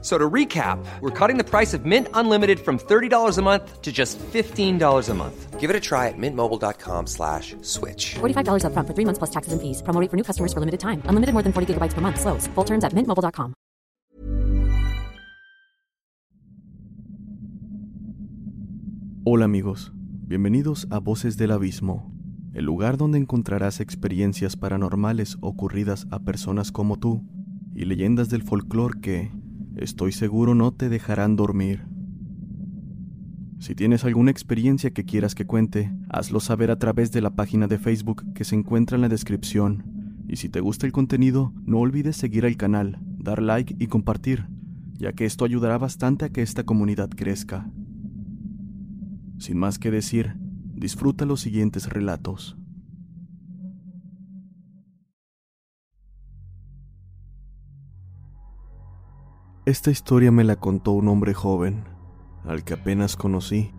So to recap, we're cutting the price of Mint Unlimited from $30 a month to just $15 a month. Give it a try at mintmobile.com slash switch. $45 upfront for three months plus taxes and fees. Promo rate for new customers for limited time. Unlimited more than 40 gigabytes per month. Slows. Full terms at mintmobile.com. Hola amigos, bienvenidos a Voces del Abismo, el lugar donde encontrarás experiencias paranormales ocurridas a personas como tú y leyendas del folclore que, estoy seguro, no te dejarán dormir. Si tienes alguna experiencia que quieras que cuente, hazlo saber a través de la página de Facebook que se encuentra en la descripción. Y si te gusta el contenido, no olvides seguir al canal, dar like y compartir, ya que esto ayudará bastante a que esta comunidad crezca. Sin más que decir, disfruta los siguientes relatos. Esta historia me la contó un hombre joven, al que apenas conocí,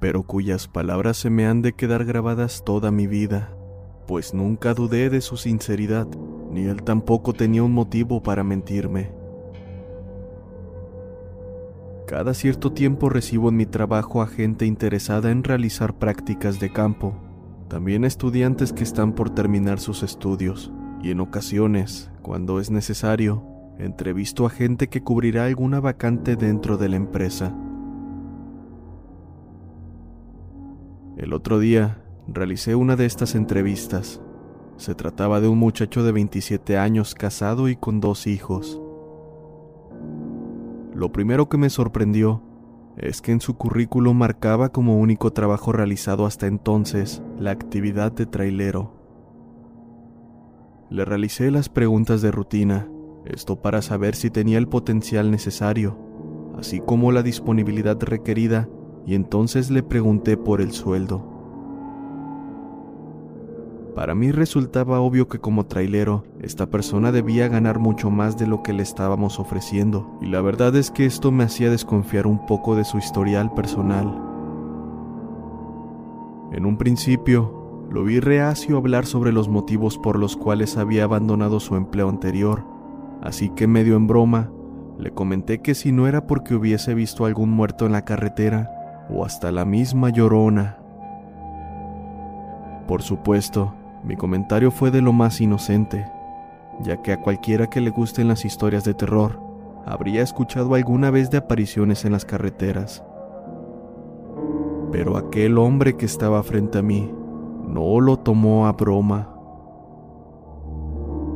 pero cuyas palabras se me han de quedar grabadas toda mi vida, pues nunca dudé de su sinceridad, ni él tampoco tenía un motivo para mentirme. Cada cierto tiempo recibo en mi trabajo a gente interesada en realizar prácticas de campo, también estudiantes que están por terminar sus estudios, y en ocasiones, cuando es necesario, entrevisto a gente que cubrirá alguna vacante dentro de la empresa. El otro día realicé una de estas entrevistas. Se trataba de un muchacho de 27 años casado y con dos hijos. Lo primero que me sorprendió es que en su currículo marcaba como único trabajo realizado hasta entonces la actividad de trailero. Le realicé las preguntas de rutina, esto para saber si tenía el potencial necesario, así como la disponibilidad requerida, y entonces le pregunté por el sueldo. Para mí resultaba obvio que como trailero, esta persona debía ganar mucho más de lo que le estábamos ofreciendo, y la verdad es que esto me hacía desconfiar un poco de su historial personal. En un principio, lo vi reacio hablar sobre los motivos por los cuales había abandonado su empleo anterior, así que medio en broma, le comenté que si no era porque hubiese visto algún muerto en la carretera, o hasta la misma llorona. Por supuesto, mi comentario fue de lo más inocente, ya que a cualquiera que le gusten las historias de terror, habría escuchado alguna vez de apariciones en las carreteras. Pero aquel hombre que estaba frente a mí no lo tomó a broma.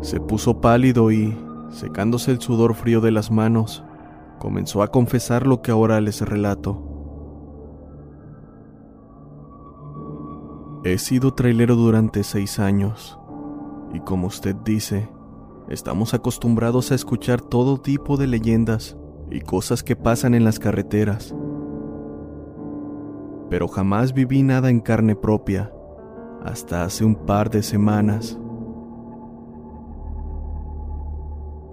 Se puso pálido y, secándose el sudor frío de las manos, comenzó a confesar lo que ahora les relato. He sido trailero durante seis años, y como usted dice, estamos acostumbrados a escuchar todo tipo de leyendas y cosas que pasan en las carreteras. Pero jamás viví nada en carne propia, hasta hace un par de semanas.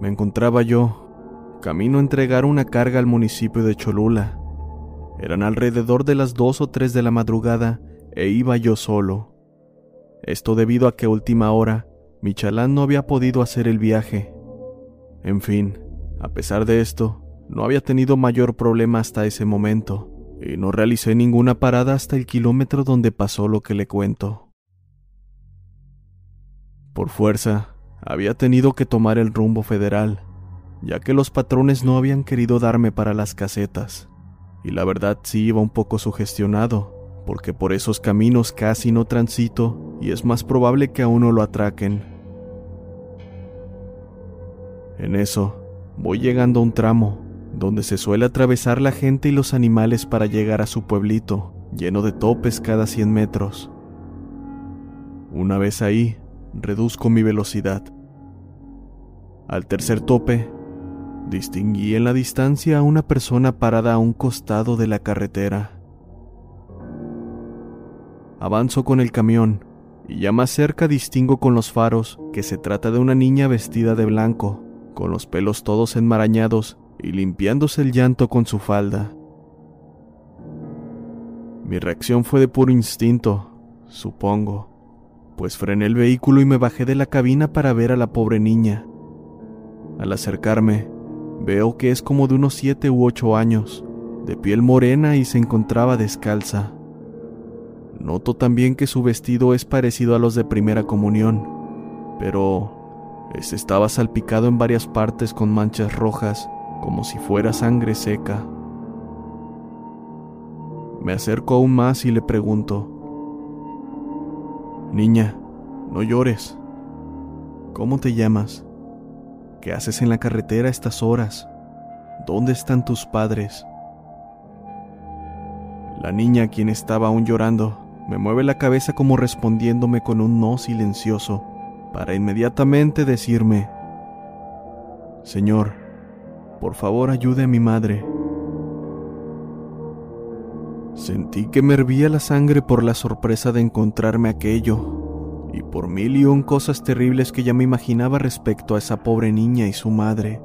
Me encontraba yo, camino a entregar una carga al municipio de Cholula. Eran alrededor de las dos o tres de la madrugada e iba yo solo. Esto debido a que a última hora mi chalán no había podido hacer el viaje. En fin, a pesar de esto, no había tenido mayor problema hasta ese momento, y no realicé ninguna parada hasta el kilómetro donde pasó lo que le cuento. Por fuerza, había tenido que tomar el rumbo federal, ya que los patrones no habían querido darme para las casetas, y la verdad sí iba un poco sugestionado, porque por esos caminos casi no transito y es más probable que a uno lo atraquen. En eso, voy llegando a un tramo, donde se suele atravesar la gente y los animales para llegar a su pueblito, lleno de topes cada 100 metros. Una vez ahí, reduzco mi velocidad. Al tercer tope, distinguí en la distancia a una persona parada a un costado de la carretera. Avanzo con el camión y ya más cerca distingo con los faros que se trata de una niña vestida de blanco, con los pelos todos enmarañados y limpiándose el llanto con su falda. Mi reacción fue de puro instinto, supongo, pues frené el vehículo y me bajé de la cabina para ver a la pobre niña. Al acercarme, veo que es como de unos siete u ocho años, de piel morena y se encontraba descalza. Noto también que su vestido es parecido a los de primera comunión, pero este estaba salpicado en varias partes con manchas rojas, como si fuera sangre seca. Me acerco aún más y le pregunto, Niña, no llores. ¿Cómo te llamas? ¿Qué haces en la carretera a estas horas? ¿Dónde están tus padres? La niña, quien estaba aún llorando, me mueve la cabeza como respondiéndome con un no silencioso, para inmediatamente decirme, Señor, por favor ayude a mi madre. Sentí que me hervía la sangre por la sorpresa de encontrarme aquello, y por mil y un cosas terribles que ya me imaginaba respecto a esa pobre niña y su madre.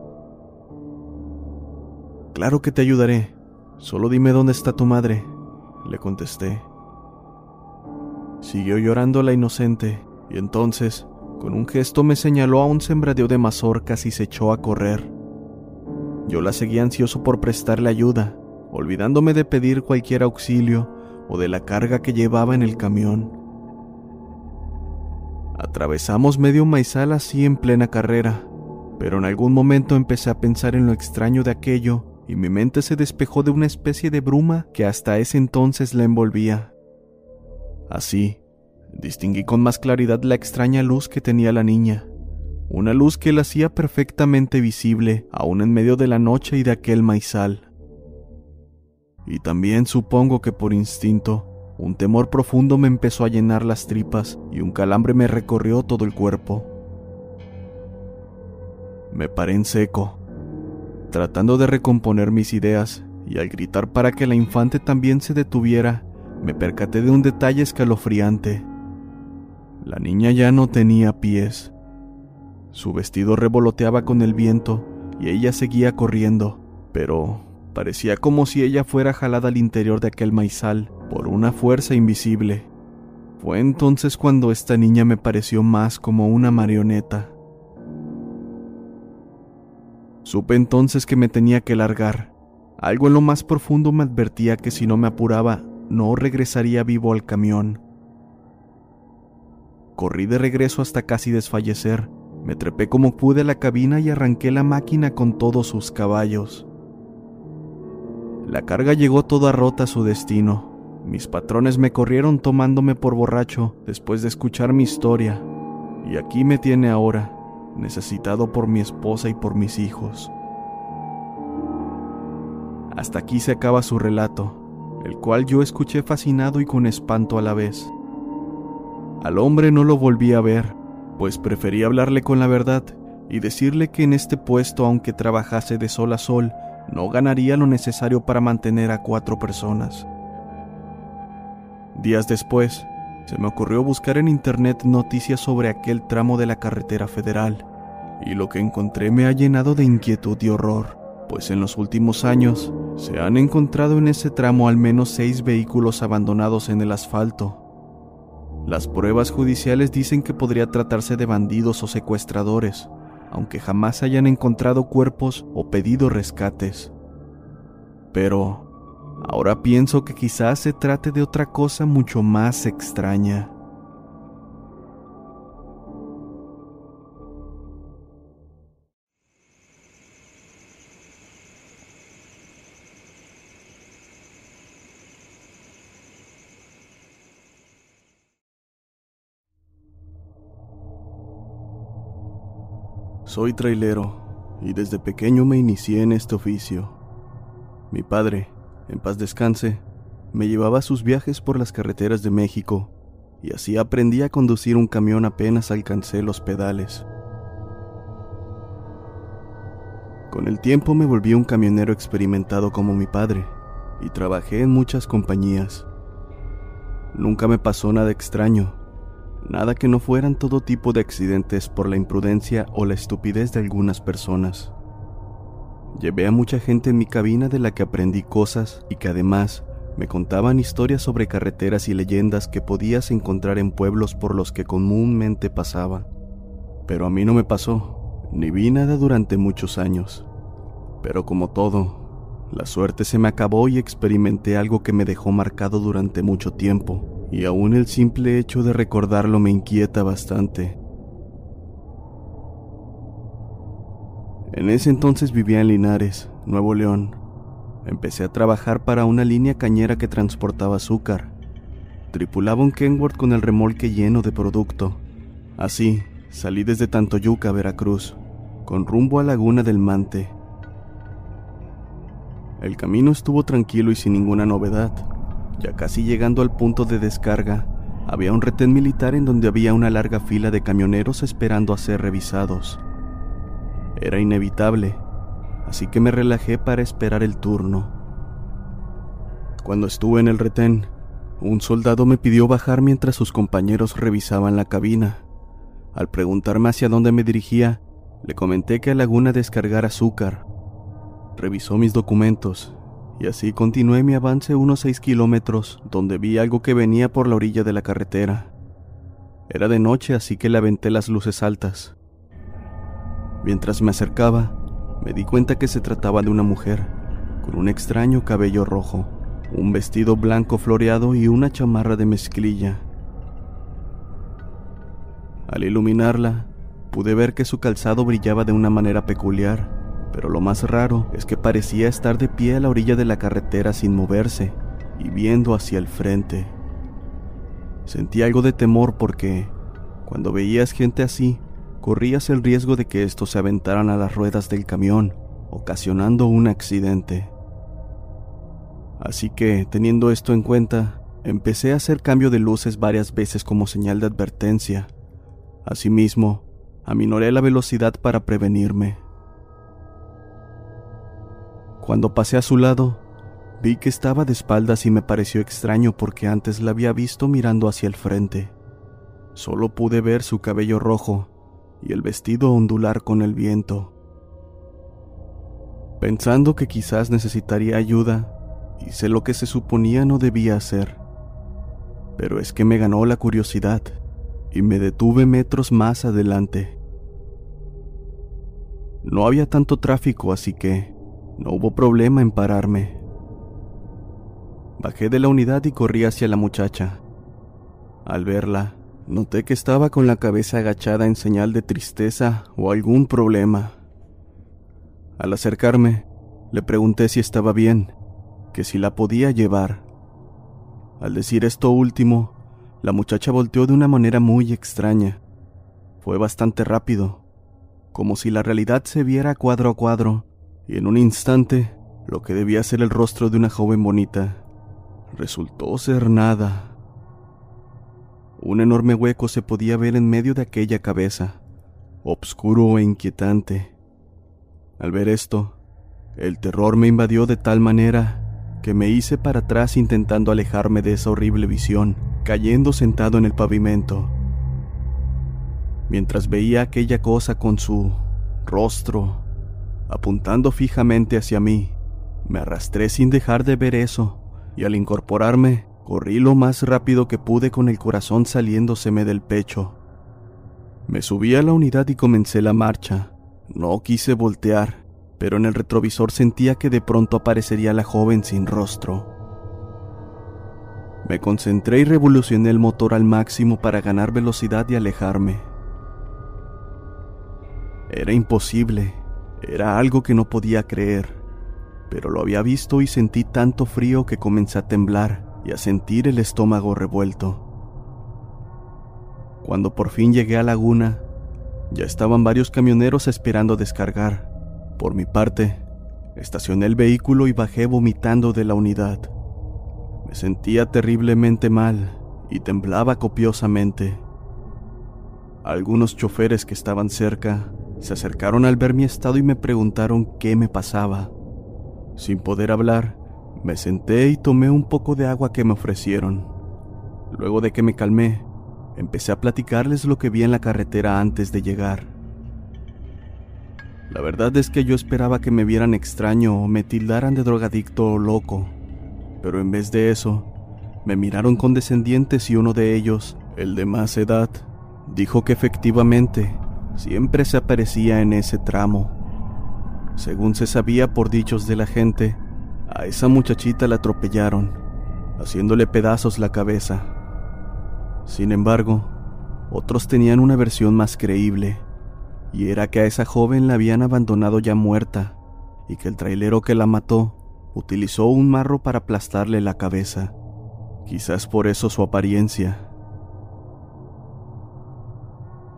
Claro que te ayudaré, solo dime dónde está tu madre, le contesté. Siguió llorando la inocente, y entonces, con un gesto me señaló a un sembradío de mazorcas y se echó a correr. Yo la seguí ansioso por prestarle ayuda, olvidándome de pedir cualquier auxilio o de la carga que llevaba en el camión. Atravesamos medio maizal así en plena carrera, pero en algún momento empecé a pensar en lo extraño de aquello y mi mente se despejó de una especie de bruma que hasta ese entonces la envolvía. Así, distinguí con más claridad la extraña luz que tenía la niña, una luz que la hacía perfectamente visible aún en medio de la noche y de aquel maizal. Y también supongo que por instinto, un temor profundo me empezó a llenar las tripas y un calambre me recorrió todo el cuerpo. Me paré en seco, tratando de recomponer mis ideas, y al gritar para que la infante también se detuviera, me percaté de un detalle escalofriante. La niña ya no tenía pies. Su vestido revoloteaba con el viento y ella seguía corriendo, pero Parecía como si ella fuera jalada al interior de aquel maizal por una fuerza invisible. Fue entonces cuando esta niña me pareció más como una marioneta. Supe entonces que me tenía que largar. Algo en lo más profundo me advertía que si no me apuraba, no regresaría vivo al camión. Corrí de regreso hasta casi desfallecer. Me trepé como pude a la cabina y arranqué la máquina con todos sus caballos. La carga llegó toda rota a su destino. Mis patrones me corrieron tomándome por borracho después de escuchar mi historia. Y aquí me tiene ahora, necesitado por mi esposa y por mis hijos. Hasta aquí se acaba su relato, el cual yo escuché fascinado y con espanto a la vez. Al hombre no lo volví a ver, pues preferí hablarle con la verdad y decirle que en este puesto, aunque trabajase de sol a sol, no ganaría lo necesario para mantener a cuatro personas. Días después, se me ocurrió buscar en internet noticias sobre aquel tramo de la carretera federal, y lo que encontré me ha llenado de inquietud y horror, pues en los últimos años se han encontrado en ese tramo al menos seis vehículos abandonados en el asfalto. Las pruebas judiciales dicen que podría tratarse de bandidos o secuestradores, aunque jamás hayan encontrado cuerpos o pedido rescates. Pero ahora pienso que quizás se trate de otra cosa mucho más extraña. Soy trailero y desde pequeño me inicié en este oficio. Mi padre, en paz descanse, me llevaba a sus viajes por las carreteras de México y así aprendí a conducir un camión apenas alcancé los pedales. Con el tiempo me volví un camionero experimentado como mi padre y trabajé en muchas compañías. Nunca me pasó nada extraño, Nada que no fueran todo tipo de accidentes por la imprudencia o la estupidez de algunas personas. Llevé a mucha gente en mi cabina de la que aprendí cosas y que además me contaban historias sobre carreteras y leyendas que podías encontrar en pueblos por los que comúnmente pasaba. Pero a mí no me pasó, ni vi nada durante muchos años. Pero como todo, la suerte se me acabó y experimenté algo que me dejó marcado durante mucho tiempo, y aún el simple hecho de recordarlo me inquieta bastante. En ese entonces vivía en Linares, Nuevo León. Empecé a trabajar para una línea cañera que transportaba azúcar. Tripulaba un Kenworth con el remolque lleno de producto. Así, salí desde Tantoyuca, Veracruz, con rumbo a Laguna del Mante. El camino estuvo tranquilo y sin ninguna novedad. Ya casi llegando al punto de descarga, había un retén militar en donde había una larga fila de camioneros esperando a ser revisados. Era inevitable, así que me relajé para esperar el turno. Cuando estuve en el retén, un soldado me pidió bajar mientras sus compañeros revisaban la cabina. Al preguntarme hacia dónde me dirigía, le comenté que a Laguna descargar azúcar. Revisó mis documentos y así continué mi avance unos seis kilómetros, donde vi algo que venía por la orilla de la carretera. Era de noche, así que le aventé las luces altas. Mientras me acercaba, me di cuenta que se trataba de una mujer, con un extraño cabello rojo, un vestido blanco floreado y una chamarra de mezclilla. Al iluminarla, pude ver que su calzado brillaba de una manera peculiar, pero lo más raro es que parecía estar de pie a la orilla de la carretera sin moverse y viendo hacia el frente. Sentí algo de temor porque, cuando veías gente así, corrías el riesgo de que estos se aventaran a las ruedas del camión, ocasionando un accidente. Así que, teniendo esto en cuenta, empecé a hacer cambio de luces varias veces como señal de advertencia. Asimismo, aminoré la velocidad para prevenirme. Cuando pasé a su lado, vi que estaba de espaldas y me pareció extraño porque antes la había visto mirando hacia el frente. Solo pude ver su cabello rojo y el vestido ondular con el viento. Pensando que quizás necesitaría ayuda, hice lo que se suponía no debía hacer. Pero es que me ganó la curiosidad y me detuve metros más adelante. No había tanto tráfico, así que no hubo problema en pararme. Bajé de la unidad y corrí hacia la muchacha. Al verla, Noté que estaba con la cabeza agachada en señal de tristeza o algún problema. Al acercarme, le pregunté si estaba bien, que si la podía llevar. Al decir esto último, la muchacha volteó de una manera muy extraña. Fue bastante rápido, como si la realidad se viera cuadro a cuadro, y en un instante, lo que debía ser el rostro de una joven bonita, resultó ser nada. Un enorme hueco se podía ver en medio de aquella cabeza, obscuro e inquietante. Al ver esto, el terror me invadió de tal manera que me hice para atrás intentando alejarme de esa horrible visión, cayendo sentado en el pavimento. Mientras veía aquella cosa con su rostro apuntando fijamente hacia mí, me arrastré sin dejar de ver eso, y al incorporarme Corrí lo más rápido que pude con el corazón saliéndoseme del pecho. Me subí a la unidad y comencé la marcha. No quise voltear, pero en el retrovisor sentía que de pronto aparecería la joven sin rostro. Me concentré y revolucioné el motor al máximo para ganar velocidad y alejarme. Era imposible, era algo que no podía creer, pero lo había visto y sentí tanto frío que comencé a temblar y a sentir el estómago revuelto. Cuando por fin llegué a Laguna, ya estaban varios camioneros esperando descargar. Por mi parte, estacioné el vehículo y bajé vomitando de la unidad. Me sentía terriblemente mal y temblaba copiosamente. Algunos choferes que estaban cerca se acercaron al ver mi estado y me preguntaron qué me pasaba. Sin poder hablar, me senté y tomé un poco de agua que me ofrecieron. Luego de que me calmé, empecé a platicarles lo que vi en la carretera antes de llegar. La verdad es que yo esperaba que me vieran extraño o me tildaran de drogadicto o loco, pero en vez de eso, me miraron condescendientes y uno de ellos, el de más edad, dijo que efectivamente siempre se aparecía en ese tramo. Según se sabía por dichos de la gente, a esa muchachita la atropellaron, haciéndole pedazos la cabeza. Sin embargo, otros tenían una versión más creíble, y era que a esa joven la habían abandonado ya muerta, y que el trailero que la mató utilizó un marro para aplastarle la cabeza. Quizás por eso su apariencia.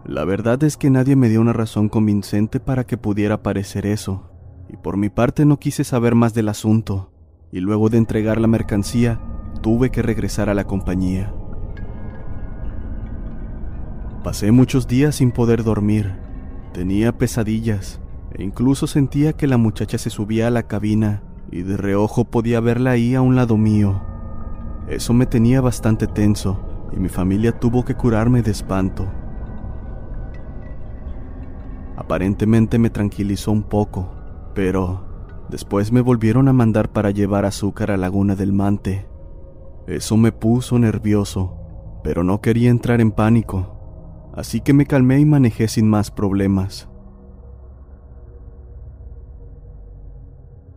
La verdad es que nadie me dio una razón convincente para que pudiera parecer eso, y por mi parte no quise saber más del asunto, y luego de entregar la mercancía, tuve que regresar a la compañía. Pasé muchos días sin poder dormir, tenía pesadillas, e incluso sentía que la muchacha se subía a la cabina y de reojo podía verla ahí a un lado mío. Eso me tenía bastante tenso y mi familia tuvo que curarme de espanto. Aparentemente me tranquilizó un poco, pero después me volvieron a mandar para llevar azúcar a Laguna del Mante. Eso me puso nervioso, pero no quería entrar en pánico, así que me calmé y manejé sin más problemas.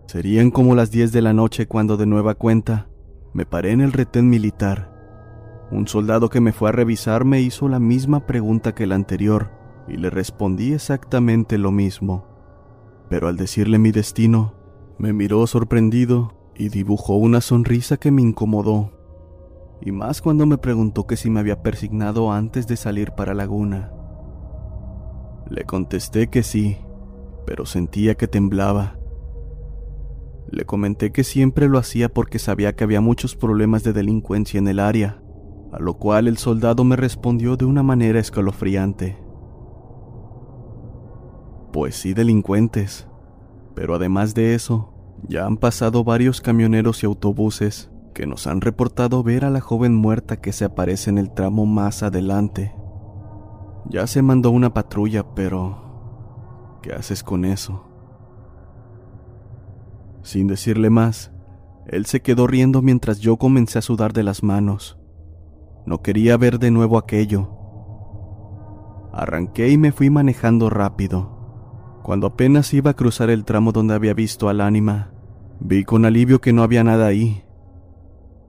Serían como las 10 de la noche cuando de nueva cuenta me paré en el retén militar. Un soldado que me fue a revisar me hizo la misma pregunta que la anterior y le respondí exactamente lo mismo. Pero al decirle mi destino, me miró sorprendido y dibujó una sonrisa que me incomodó. Y más cuando me preguntó que si me había persignado antes de salir para Laguna. Le contesté que sí, pero sentía que temblaba. Le comenté que siempre lo hacía porque sabía que había muchos problemas de delincuencia en el área, a lo cual el soldado me respondió de una manera escalofriante. Pues sí, delincuentes, pero además de eso, ya han pasado varios camioneros y autobuses que nos han reportado ver a la joven muerta que se aparece en el tramo más adelante. Ya se mandó una patrulla, pero... ¿Qué haces con eso? Sin decirle más, él se quedó riendo mientras yo comencé a sudar de las manos. No quería ver de nuevo aquello. Arranqué y me fui manejando rápido. Cuando apenas iba a cruzar el tramo donde había visto al ánima, vi con alivio que no había nada ahí.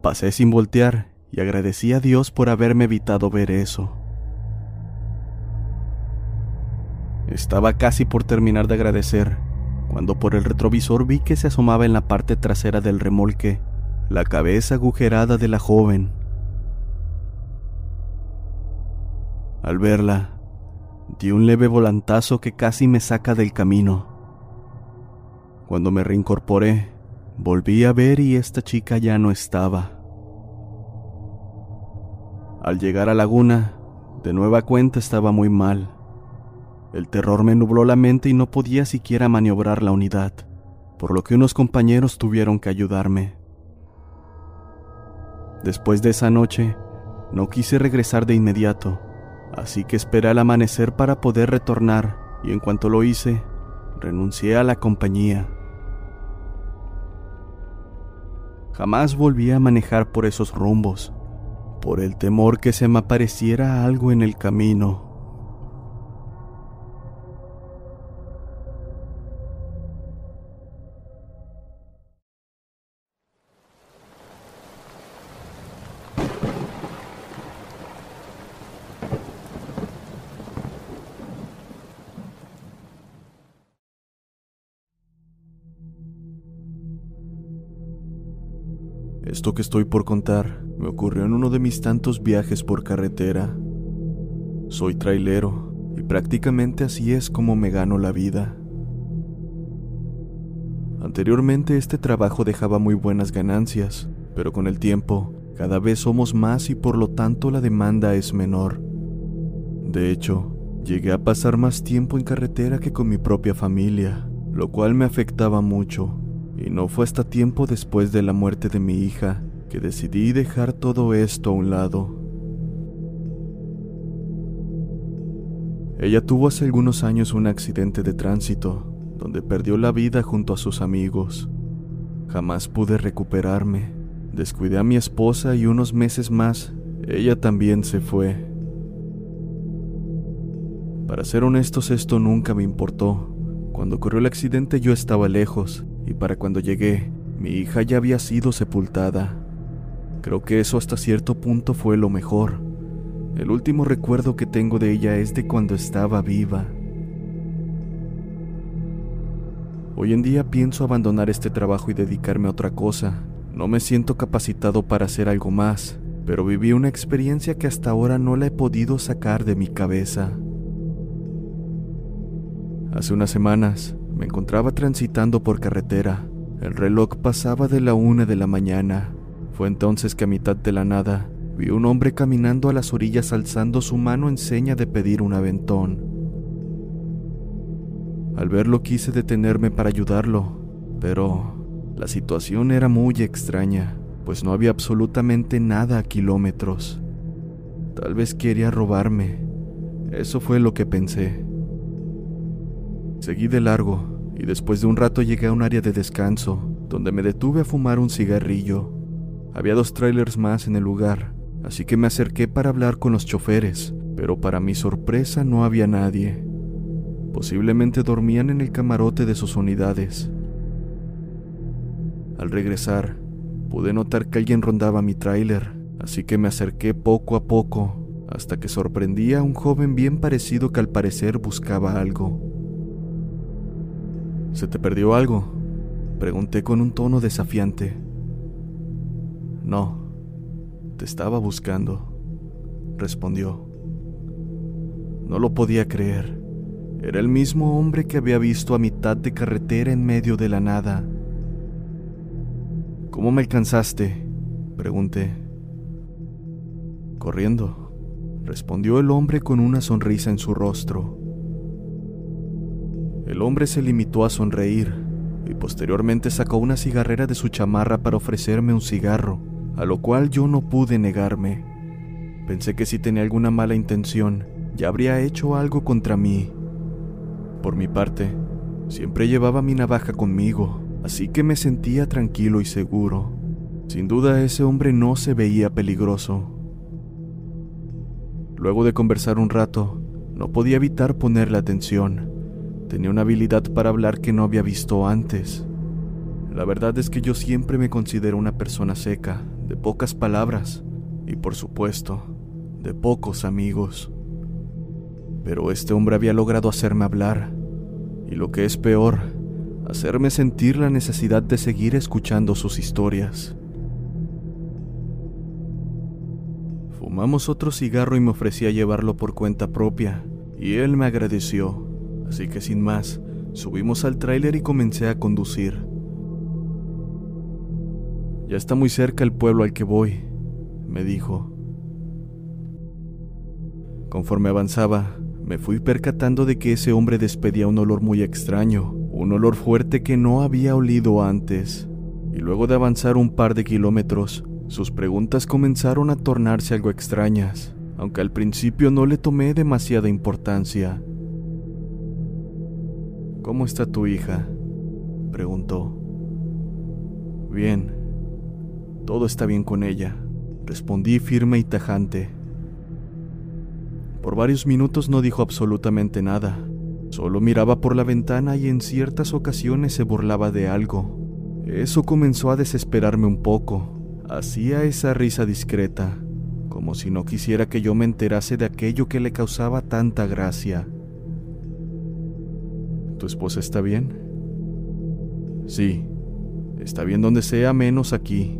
Pasé sin voltear y agradecí a Dios por haberme evitado ver eso. Estaba casi por terminar de agradecer, cuando por el retrovisor vi que se asomaba en la parte trasera del remolque la cabeza agujerada de la joven. Al verla, di un leve volantazo que casi me saca del camino. Cuando me reincorporé, volví a ver y esta chica ya no estaba. Al llegar a Laguna, de nueva cuenta estaba muy mal. El terror me nubló la mente y no podía siquiera maniobrar la unidad, por lo que unos compañeros tuvieron que ayudarme. Después de esa noche, no quise regresar de inmediato, así que esperé al amanecer para poder retornar y en cuanto lo hice, renuncié a la compañía. Jamás volví a manejar por esos rumbos, por el temor que se me apareciera algo en el camino. Esto que estoy por contar me ocurrió en uno de mis tantos viajes por carretera. Soy trailero y prácticamente así es como me gano la vida. Anteriormente este trabajo dejaba muy buenas ganancias, pero con el tiempo cada vez somos más y por lo tanto la demanda es menor. De hecho, llegué a pasar más tiempo en carretera que con mi propia familia, lo cual me afectaba mucho y no fue hasta tiempo después de la muerte de mi hija que decidí dejar todo esto a un lado. Ella tuvo hace algunos años un accidente de tránsito, donde perdió la vida junto a sus amigos. Jamás pude recuperarme. Descuidé a mi esposa y unos meses más, ella también se fue. Para ser honestos, esto nunca me importó. Cuando ocurrió el accidente yo estaba lejos, y para cuando llegué, mi hija ya había sido sepultada. Creo que eso hasta cierto punto fue lo mejor. El último recuerdo que tengo de ella es de cuando estaba viva. Hoy en día pienso abandonar este trabajo y dedicarme a otra cosa. No me siento capacitado para hacer algo más, pero viví una experiencia que hasta ahora no la he podido sacar de mi cabeza. Hace unas semanas me encontraba transitando por carretera. El reloj pasaba de la una de la mañana. Fue entonces que a mitad de la nada vi un hombre caminando a las orillas alzando su mano en seña de pedir un aventón. Al verlo quise detenerme para ayudarlo, pero la situación era muy extraña, pues no había absolutamente nada a kilómetros. Tal vez quería robarme. Eso fue lo que pensé. Seguí de largo y después de un rato llegué a un área de descanso, donde me detuve a fumar un cigarrillo. Había dos trailers más en el lugar, así que me acerqué para hablar con los choferes, pero para mi sorpresa no había nadie. Posiblemente dormían en el camarote de sus unidades. Al regresar, pude notar que alguien rondaba mi tráiler, así que me acerqué poco a poco hasta que sorprendí a un joven bien parecido que al parecer buscaba algo. ¿Se te perdió algo? Pregunté con un tono desafiante. No, te estaba buscando, respondió. No lo podía creer. Era el mismo hombre que había visto a mitad de carretera en medio de la nada. ¿Cómo me alcanzaste? pregunté. Corriendo, respondió el hombre con una sonrisa en su rostro. El hombre se limitó a sonreír y posteriormente sacó una cigarrera de su chamarra para ofrecerme un cigarro, a lo cual yo no pude negarme. Pensé que si tenía alguna mala intención, ya habría hecho algo contra mí. Por mi parte, siempre llevaba mi navaja conmigo, así que me sentía tranquilo y seguro. Sin duda ese hombre no se veía peligroso. Luego de conversar un rato, no podía evitar ponerle atención Tenía una habilidad para hablar que no había visto antes. La verdad es que yo siempre me considero una persona seca, de pocas palabras y por supuesto, de pocos amigos. Pero este hombre había logrado hacerme hablar y lo que es peor, hacerme sentir la necesidad de seguir escuchando sus historias. Fumamos otro cigarro y me ofrecía llevarlo por cuenta propia, y él me agradeció así que sin más, subimos al tráiler y comencé a conducir. Ya está muy cerca el pueblo al que voy, me dijo. Conforme avanzaba, me fui percatando de que ese hombre despedía un olor muy extraño, un olor fuerte que no había olido antes. Y luego de avanzar un par de kilómetros, sus preguntas comenzaron a tornarse algo extrañas, aunque al principio no le tomé demasiada importancia. ¿Cómo está tu hija? preguntó. Bien, todo está bien con ella, respondí firme y tajante. Por varios minutos no dijo absolutamente nada, solo miraba por la ventana y en ciertas ocasiones se burlaba de algo. Eso comenzó a desesperarme un poco, hacía esa risa discreta, como si no quisiera que yo me enterase de aquello que le causaba tanta gracia. ¿Tu esposa está bien? Sí, está bien donde sea menos aquí,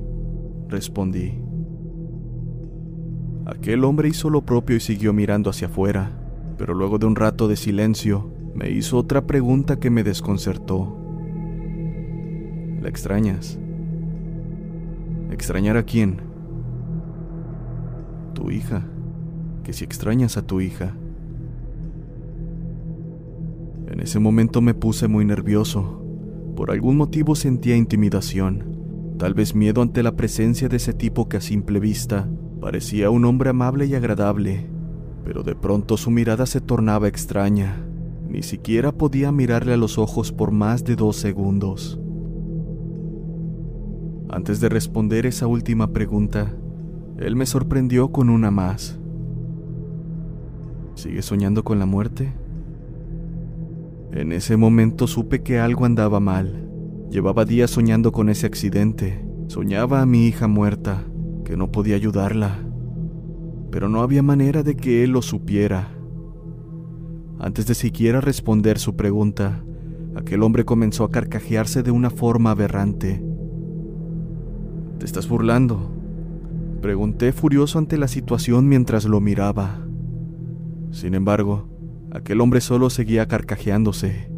respondí. Aquel hombre hizo lo propio y siguió mirando hacia afuera, pero luego de un rato de silencio me hizo otra pregunta que me desconcertó. ¿La extrañas? ¿Extrañar a quién? Tu hija. Que si extrañas a tu hija. En ese momento me puse muy nervioso. Por algún motivo sentía intimidación, tal vez miedo ante la presencia de ese tipo que a simple vista parecía un hombre amable y agradable. pero de pronto su mirada se tornaba extraña. Ni siquiera podía mirarle a los ojos por más de dos segundos. Antes de responder esa última pregunta, él me sorprendió con una más. ¿Sigue soñando con la muerte? En ese momento supe que algo andaba mal. Llevaba días soñando con ese accidente. Soñaba a mi hija muerta, que no podía ayudarla. Pero no había manera de que él lo supiera. Antes de siquiera responder su pregunta, aquel hombre comenzó a carcajearse de una forma aberrante. ¿Te estás burlando? Pregunté furioso ante la situación mientras lo miraba. Sin embargo, aquel hombre solo seguía carcajeándose,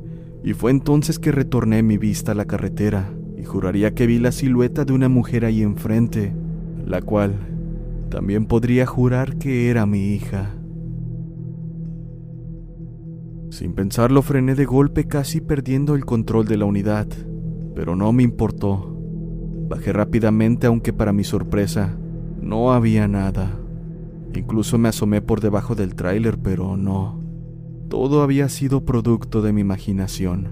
y fue entonces que retorné mi vista a la carretera y juraría que vi la silueta de una mujer ahí enfrente, la cual también podría jurar que era mi hija. Sin pensarlo frené de golpe casi perdiendo el control de la unidad, pero no me importó. Bajé rápidamente aunque para mi sorpresa no había nada. Incluso me asomé por debajo del tráiler, pero no. Todo había sido producto de mi imaginación.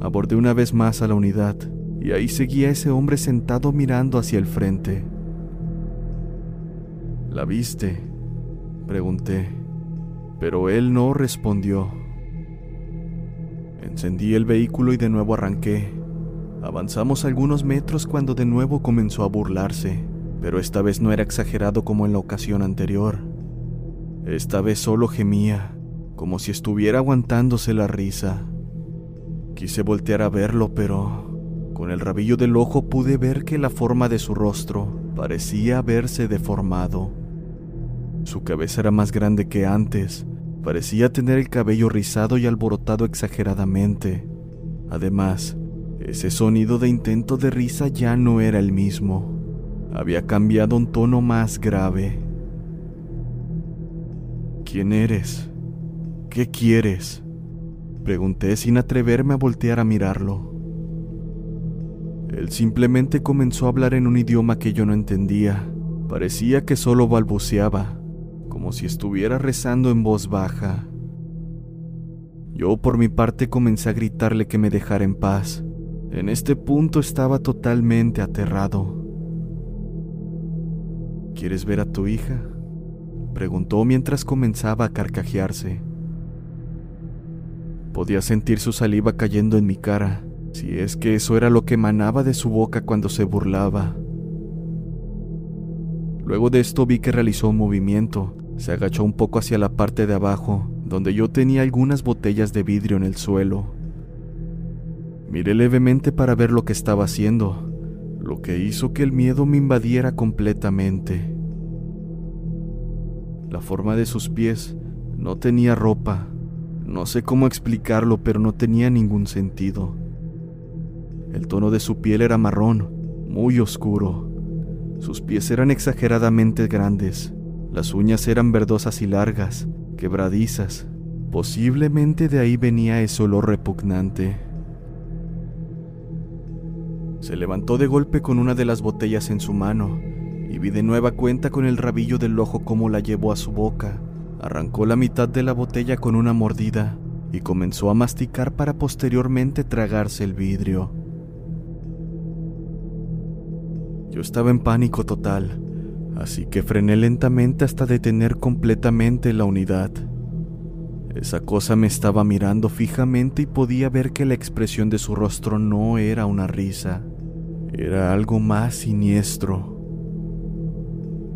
Abordé una vez más a la unidad y ahí seguía ese hombre sentado mirando hacia el frente. ¿La viste? Pregunté, pero él no respondió. Encendí el vehículo y de nuevo arranqué. Avanzamos algunos metros cuando de nuevo comenzó a burlarse, pero esta vez no era exagerado como en la ocasión anterior. Esta vez solo gemía, como si estuviera aguantándose la risa. Quise voltear a verlo, pero con el rabillo del ojo pude ver que la forma de su rostro parecía haberse deformado. Su cabeza era más grande que antes, parecía tener el cabello rizado y alborotado exageradamente. Además, ese sonido de intento de risa ya no era el mismo. Había cambiado un tono más grave. ¿Quién eres? ¿Qué quieres? Pregunté sin atreverme a voltear a mirarlo. Él simplemente comenzó a hablar en un idioma que yo no entendía. Parecía que solo balbuceaba, como si estuviera rezando en voz baja. Yo por mi parte comencé a gritarle que me dejara en paz. En este punto estaba totalmente aterrado. ¿Quieres ver a tu hija? Preguntó mientras comenzaba a carcajearse. Podía sentir su saliva cayendo en mi cara, si es que eso era lo que emanaba de su boca cuando se burlaba. Luego de esto vi que realizó un movimiento, se agachó un poco hacia la parte de abajo, donde yo tenía algunas botellas de vidrio en el suelo. Miré levemente para ver lo que estaba haciendo, lo que hizo que el miedo me invadiera completamente. La forma de sus pies no tenía ropa, no sé cómo explicarlo, pero no tenía ningún sentido. El tono de su piel era marrón, muy oscuro. Sus pies eran exageradamente grandes. Las uñas eran verdosas y largas, quebradizas. Posiblemente de ahí venía ese olor repugnante. Se levantó de golpe con una de las botellas en su mano y vi de nueva cuenta con el rabillo del ojo cómo la llevó a su boca Arrancó la mitad de la botella con una mordida y comenzó a masticar para posteriormente tragarse el vidrio. Yo estaba en pánico total, así que frené lentamente hasta detener completamente la unidad. Esa cosa me estaba mirando fijamente y podía ver que la expresión de su rostro no era una risa, era algo más siniestro.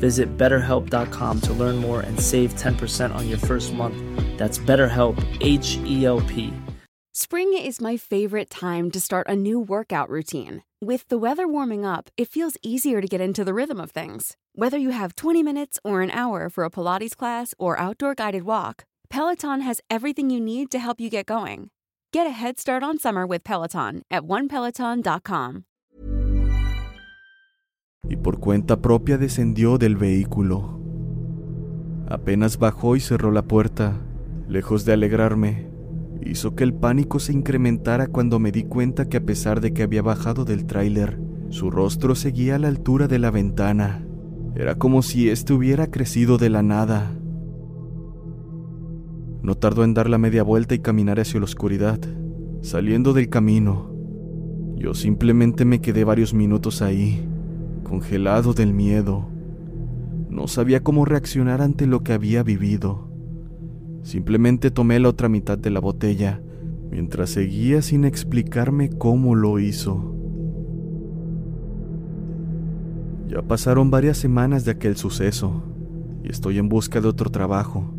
Visit betterhelp.com to learn more and save 10% on your first month. That's BetterHelp, H E L P. Spring is my favorite time to start a new workout routine. With the weather warming up, it feels easier to get into the rhythm of things. Whether you have 20 minutes or an hour for a Pilates class or outdoor guided walk, Peloton has everything you need to help you get going. Get a head start on summer with Peloton at onepeloton.com. Y por cuenta propia descendió del vehículo. Apenas bajó y cerró la puerta, lejos de alegrarme, hizo que el pánico se incrementara cuando me di cuenta que a pesar de que había bajado del tráiler, su rostro seguía a la altura de la ventana. Era como si éste hubiera crecido de la nada. No tardó en dar la media vuelta y caminar hacia la oscuridad, saliendo del camino. Yo simplemente me quedé varios minutos ahí, congelado del miedo. No sabía cómo reaccionar ante lo que había vivido. Simplemente tomé la otra mitad de la botella, mientras seguía sin explicarme cómo lo hizo. Ya pasaron varias semanas de aquel suceso, y estoy en busca de otro trabajo,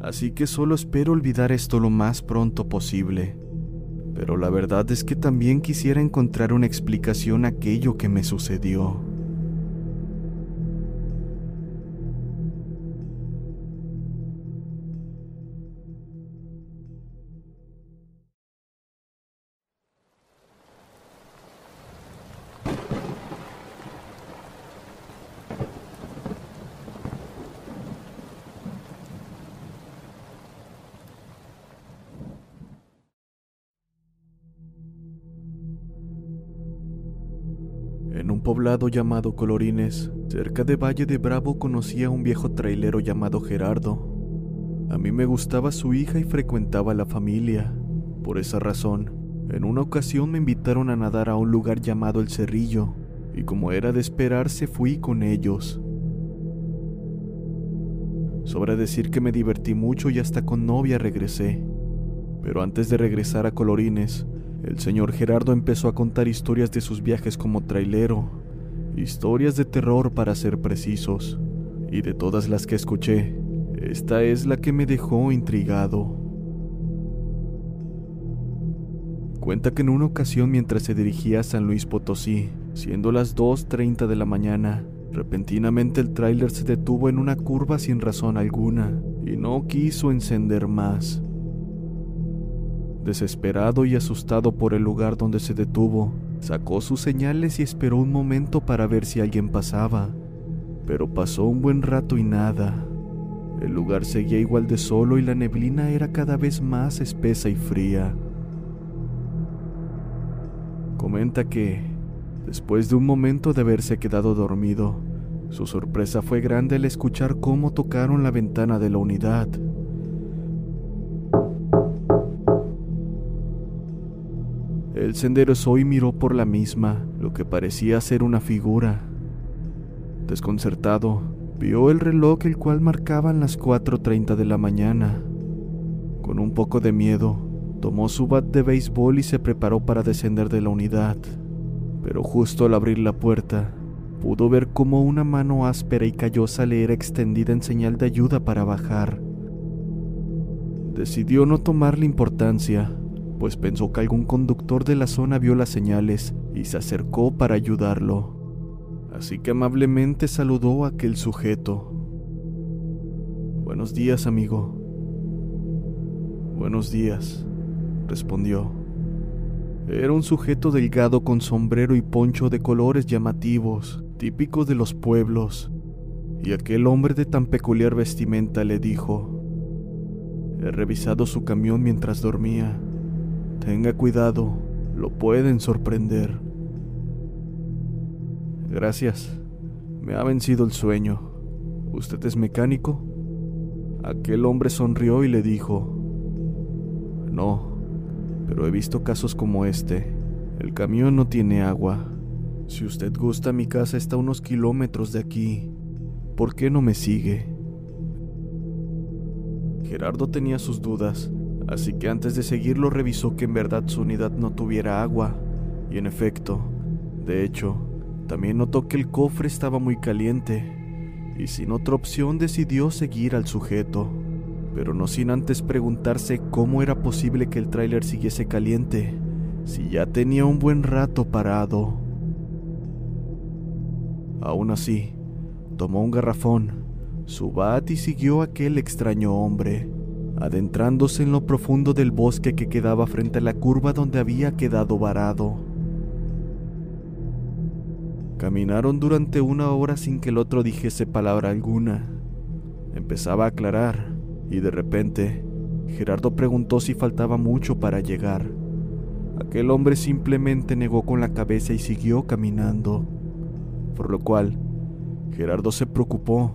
así que solo espero olvidar esto lo más pronto posible. Pero la verdad es que también quisiera encontrar una explicación a aquello que me sucedió. Poblado llamado Colorines, cerca de Valle de Bravo, conocí a un viejo trailero llamado Gerardo. A mí me gustaba su hija y frecuentaba la familia. Por esa razón, en una ocasión me invitaron a nadar a un lugar llamado El Cerrillo, y como era de esperarse fui con ellos. Sobra decir que me divertí mucho y hasta con novia regresé. Pero antes de regresar a Colorines, el señor Gerardo empezó a contar historias de sus viajes como trailero, historias de terror para ser precisos, y de todas las que escuché, esta es la que me dejó intrigado. Cuenta que en una ocasión mientras se dirigía a San Luis Potosí, siendo las 2.30 de la mañana, repentinamente el tráiler se detuvo en una curva sin razón alguna y no quiso encender más. Desesperado y asustado por el lugar donde se detuvo, sacó sus señales y esperó un momento para ver si alguien pasaba. Pero pasó un buen rato y nada. El lugar seguía igual de solo y la neblina era cada vez más espesa y fría. Comenta que, después de un momento de haberse quedado dormido, su sorpresa fue grande al escuchar cómo tocaron la ventana de la unidad. El sendero hoy miró por la misma, lo que parecía ser una figura. Desconcertado, vio el reloj el cual marcaban las 4.30 de la mañana. Con un poco de miedo, tomó su bat de béisbol y se preparó para descender de la unidad. Pero justo al abrir la puerta, pudo ver cómo una mano áspera y callosa le era extendida en señal de ayuda para bajar. Decidió no tomarle importancia, pues pensó que algún conductor de la zona vio las señales y se acercó para ayudarlo. Así que amablemente saludó a aquel sujeto. Buenos días, amigo. Buenos días, respondió. Era un sujeto delgado con sombrero y poncho de colores llamativos, típicos de los pueblos, y aquel hombre de tan peculiar vestimenta le dijo, He revisado su camión mientras dormía. Tenga cuidado, lo pueden sorprender. Gracias, me ha vencido el sueño. ¿Usted es mecánico? Aquel hombre sonrió y le dijo, No, pero he visto casos como este. El camión no tiene agua. Si usted gusta, mi casa está a unos kilómetros de aquí. ¿Por qué no me sigue? Gerardo tenía sus dudas, así que antes de seguirlo revisó que en verdad su unidad no tuviera agua, y en efecto, de hecho, también notó que el cofre estaba muy caliente, y sin otra opción decidió seguir al sujeto. pero no sin antes preguntarse cómo era posible que el tráiler siguiese caliente si ya tenía un buen rato parado. Aún así, tomó un garrafón, su bat y siguió a aquel extraño hombre, adentrándose en lo profundo del bosque que quedaba frente a la curva donde había quedado varado. Caminaron durante una hora sin que el otro dijese palabra alguna. Empezaba a aclarar y de repente Gerardo preguntó si faltaba mucho para llegar. Aquel hombre simplemente negó con la cabeza y siguió caminando, por lo cual Gerardo se preocupó,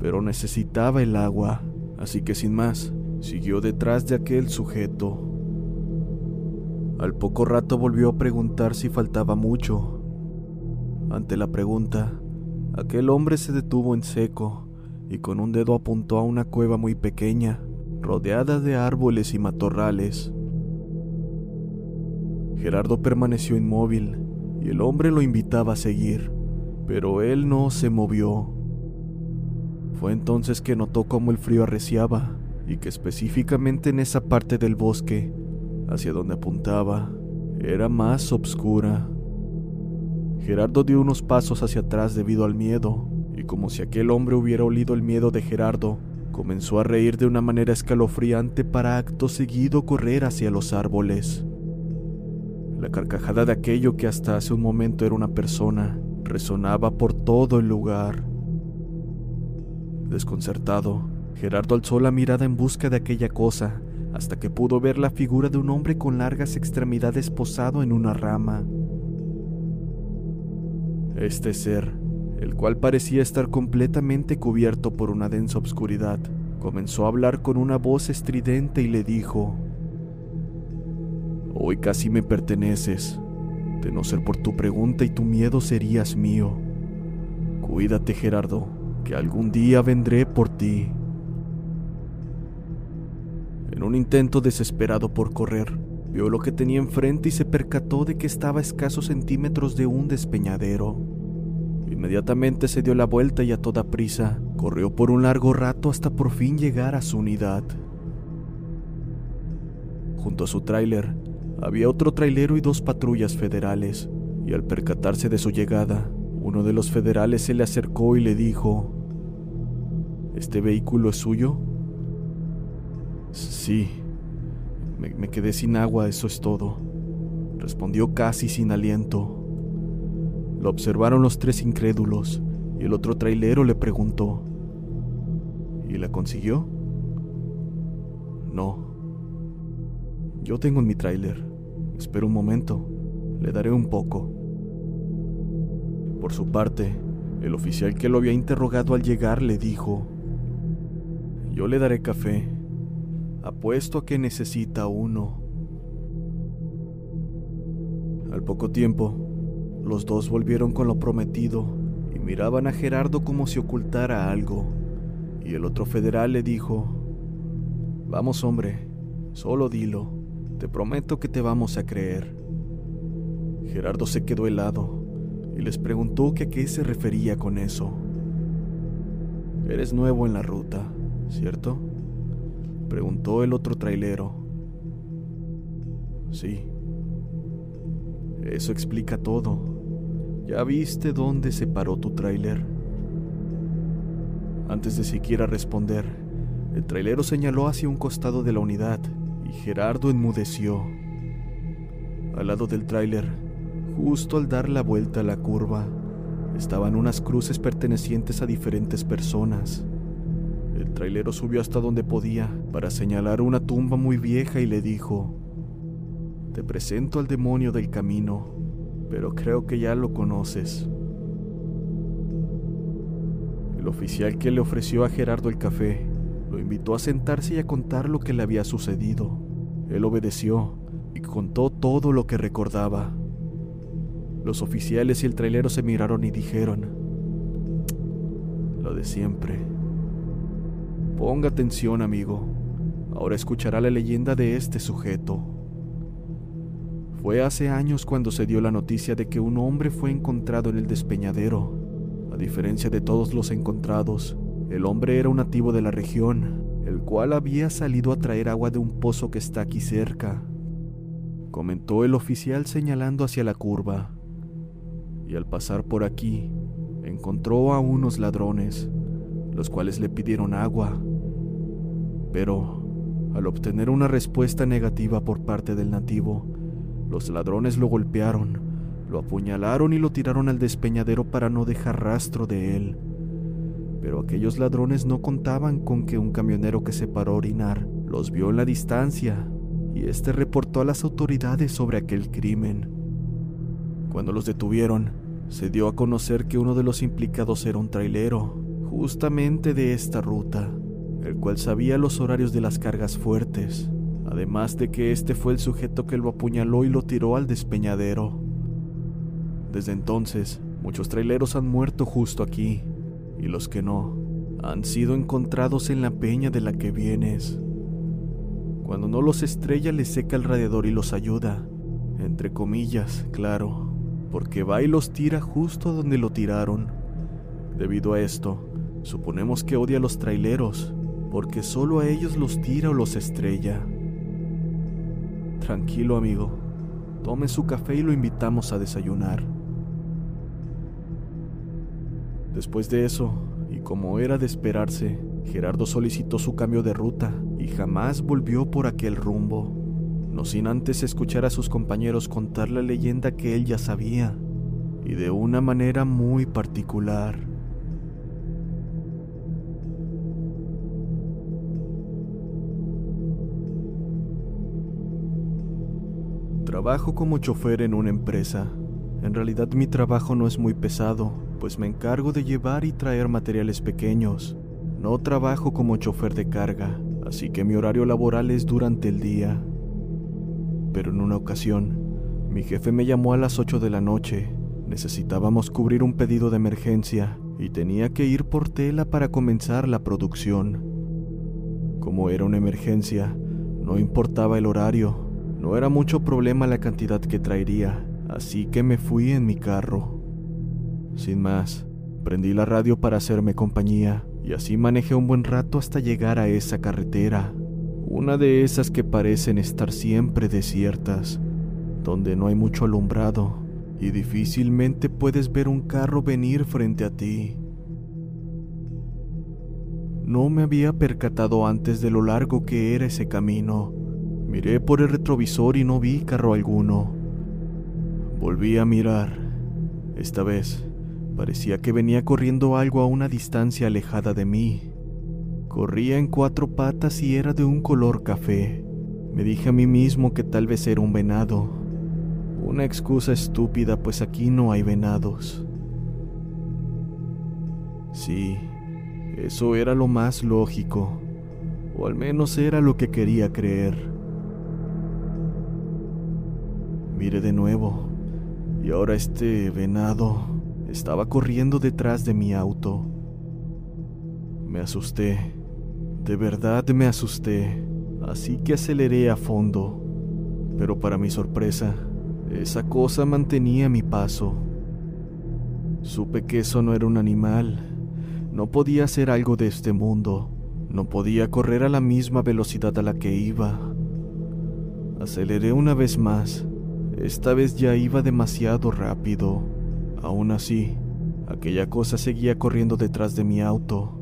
pero necesitaba el agua, así que sin más, siguió detrás de aquel sujeto. Al poco rato volvió a preguntar si faltaba mucho. Ante la pregunta, aquel hombre se detuvo en seco y con un dedo apuntó a una cueva muy pequeña, rodeada de árboles y matorrales. Gerardo permaneció inmóvil y el hombre lo invitaba a seguir, pero él no se movió. Fue entonces que notó cómo el frío arreciaba y que específicamente en esa parte del bosque, hacia donde apuntaba, era más oscura. Gerardo dio unos pasos hacia atrás debido al miedo, y como si aquel hombre hubiera olido el miedo de Gerardo, comenzó a reír de una manera escalofriante para acto seguido correr hacia los árboles. La carcajada de aquello que hasta hace un momento era una persona resonaba por todo el lugar. Desconcertado, Gerardo alzó la mirada en busca de aquella cosa hasta que pudo ver la figura de un hombre con largas extremidades posado en una rama. Este ser, el cual parecía estar completamente cubierto por una densa obscuridad, comenzó a hablar con una voz estridente y le dijo, Hoy casi me perteneces. De no ser por tu pregunta y tu miedo serías mío. Cuídate, Gerardo, que algún día vendré por ti. En un intento desesperado por correr, vio lo que tenía enfrente y se percató de que estaba a escasos centímetros de un despeñadero. Inmediatamente se dio la vuelta y a toda prisa corrió por un largo rato hasta por fin llegar a su unidad. Junto a su tráiler había otro trailero y dos patrullas federales, y al percatarse de su llegada, uno de los federales se le acercó y le dijo, ¿Este vehículo es suyo? Sí, me, quedé sin agua, eso es todo, respondió casi sin aliento. Lo observaron los tres incrédulos y el otro trailero le preguntó, ¿y la consiguió? No. Yo tengo en mi tráiler. Espera un momento, le daré un poco. Por su parte, el oficial que lo había interrogado al llegar le dijo, yo le daré café. Apuesto a que necesita uno. Al poco tiempo, los dos volvieron con lo prometido y miraban a Gerardo como si ocultara algo. Y el otro federal le dijo, Vamos hombre, solo dilo. Te prometo que te vamos a creer. Gerardo se quedó helado y les preguntó a qué se refería con eso. Eres nuevo en la ruta, ¿cierto? Preguntó el otro trailero. Sí. Eso explica todo. ¿Ya viste dónde se paró tu trailer? Antes de siquiera responder, el trailero señaló hacia un costado de la unidad Gerardo enmudeció. Al lado del tráiler, justo al dar la vuelta a la curva, estaban unas cruces pertenecientes a diferentes personas. El trailero subió hasta donde podía para señalar una tumba muy vieja y le dijo, Te presento al demonio del camino, pero creo que ya lo conoces. El oficial que le ofreció a Gerardo el café lo invitó a sentarse y a contar lo que le había sucedido. Él obedeció y contó todo lo que recordaba. Los oficiales y el trailero se miraron y dijeron, lo de siempre. Ponga atención, amigo. Ahora escuchará la leyenda de este sujeto. Fue hace años cuando se dio la noticia de que un hombre fue encontrado en el despeñadero. A diferencia de todos los encontrados, el hombre era un nativo de la región el cual había salido a traer agua de un pozo que está aquí cerca, comentó el oficial señalando hacia la curva. Y al pasar por aquí, encontró a unos ladrones, los cuales le pidieron agua. Pero, al obtener una respuesta negativa por parte del nativo, los ladrones lo golpearon, lo apuñalaron y lo tiraron al despeñadero para no dejar rastro de él. Pero aquellos ladrones no contaban con que un camionero que se paró a orinar los vio en la distancia y este reportó a las autoridades sobre aquel crimen. Cuando los detuvieron, se dio a conocer que uno de los implicados era un trailero, justamente de esta ruta, el cual sabía los horarios de las cargas fuertes, además de que este fue el sujeto que lo apuñaló y lo tiró al despeñadero. Desde entonces, muchos traileros han muerto justo aquí, y los que no, han sido encontrados en la peña de la que vienes. Cuando no los estrella les seca el radiador y los ayuda, entre comillas, claro, porque va y los tira justo donde lo tiraron. Debido a esto, suponemos que odia a los traileros, porque solo a ellos los tira o los estrella. Tranquilo amigo, tome su café y lo invitamos a desayunar. Después de eso, y como era de esperarse, Gerardo solicitó su cambio de ruta y jamás volvió por aquel rumbo, no sin antes escuchar a sus compañeros contar la leyenda que él ya sabía, y de una manera muy particular. Trabajo como chofer en una empresa. En realidad mi trabajo no es muy pesado, pues me encargo de llevar y traer materiales pequeños. No trabajo como chofer de carga, así que mi horario laboral es durante el día. Pero en una ocasión, mi jefe me llamó a las 8 de la noche. Necesitábamos cubrir un pedido de emergencia y tenía que ir por tela para comenzar la producción. Como era una emergencia, no importaba el horario, no era mucho problema la cantidad que traería, así que me fui en mi carro. Sin más, prendí la radio para hacerme compañía y así manejé un buen rato hasta llegar a esa carretera, una de esas que parecen estar siempre desiertas, donde no hay mucho alumbrado y difícilmente puedes ver un carro venir frente a ti. No me había percatado antes de lo largo que era ese camino. Miré por el retrovisor y no vi carro alguno. Volví a mirar. Esta vez parecía que venía corriendo algo a una distancia alejada de mí. Corría en cuatro patas y era de un color café. Me dije a mí mismo que tal vez era un venado. Una excusa estúpida, pues aquí no hay venados. Sí, eso era lo más lógico, o al menos era lo que quería creer. Miré de nuevo, y ahora este venado estaba corriendo detrás de mi auto. Me asusté, de verdad me asusté, así que aceleré a fondo, pero para mi sorpresa, esa cosa mantenía mi paso. Supe que eso no era un animal, no podía ser algo de este mundo, no podía correr a la misma velocidad a la que iba. Aceleré una vez más, esta vez ya iba demasiado rápido. Aún así, aquella cosa seguía corriendo detrás de mi auto.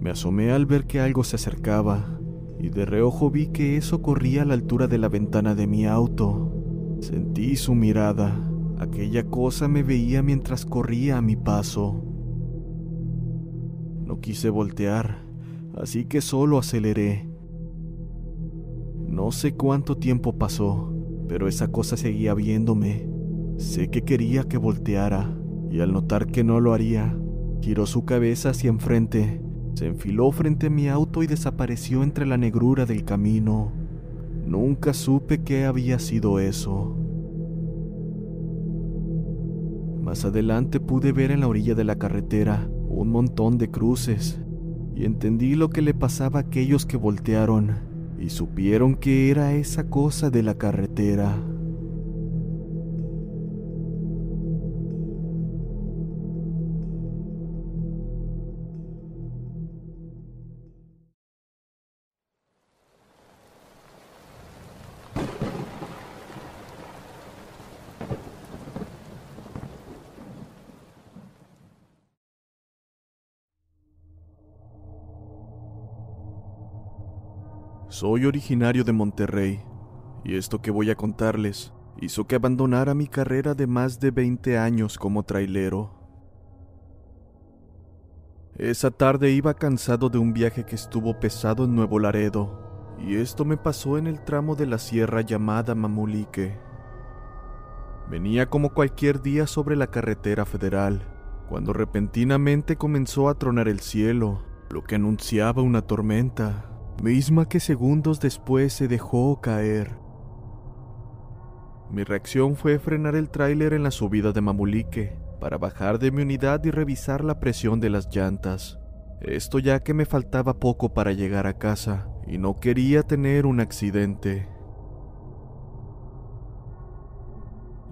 Me asomé al ver que algo se acercaba, y de reojo vi que eso corría a la altura de la ventana de mi auto. Sentí su mirada. Aquella cosa me veía mientras corría a mi paso. No quise voltear, así que solo aceleré. No sé cuánto tiempo pasó, pero esa cosa seguía viéndome. Sé que quería que volteara, y al notar que no lo haría, giró su cabeza hacia enfrente, se enfiló frente a mi auto y desapareció entre la negrura del camino. Nunca supe qué había sido eso. Más adelante pude ver en la orilla de la carretera un montón de cruces y entendí lo que le pasaba a aquellos que voltearon y supieron que era esa cosa de la carretera. Soy originario de Monterrey, y esto que voy a contarles hizo que abandonara mi carrera de más de 20 años como trailero. Esa tarde iba cansado de un viaje que estuvo pesado en Nuevo Laredo, y esto me pasó en el tramo de la sierra llamada Mamulique. Venía como cualquier día sobre la carretera federal, cuando repentinamente comenzó a tronar el cielo, lo que anunciaba una tormenta, misma que segundos después se dejó caer. Mi reacción fue frenar el tráiler en la subida de Mamulique, para bajar de mi unidad y revisar la presión de las llantas. Esto ya que me faltaba poco para llegar a casa y no quería tener un accidente.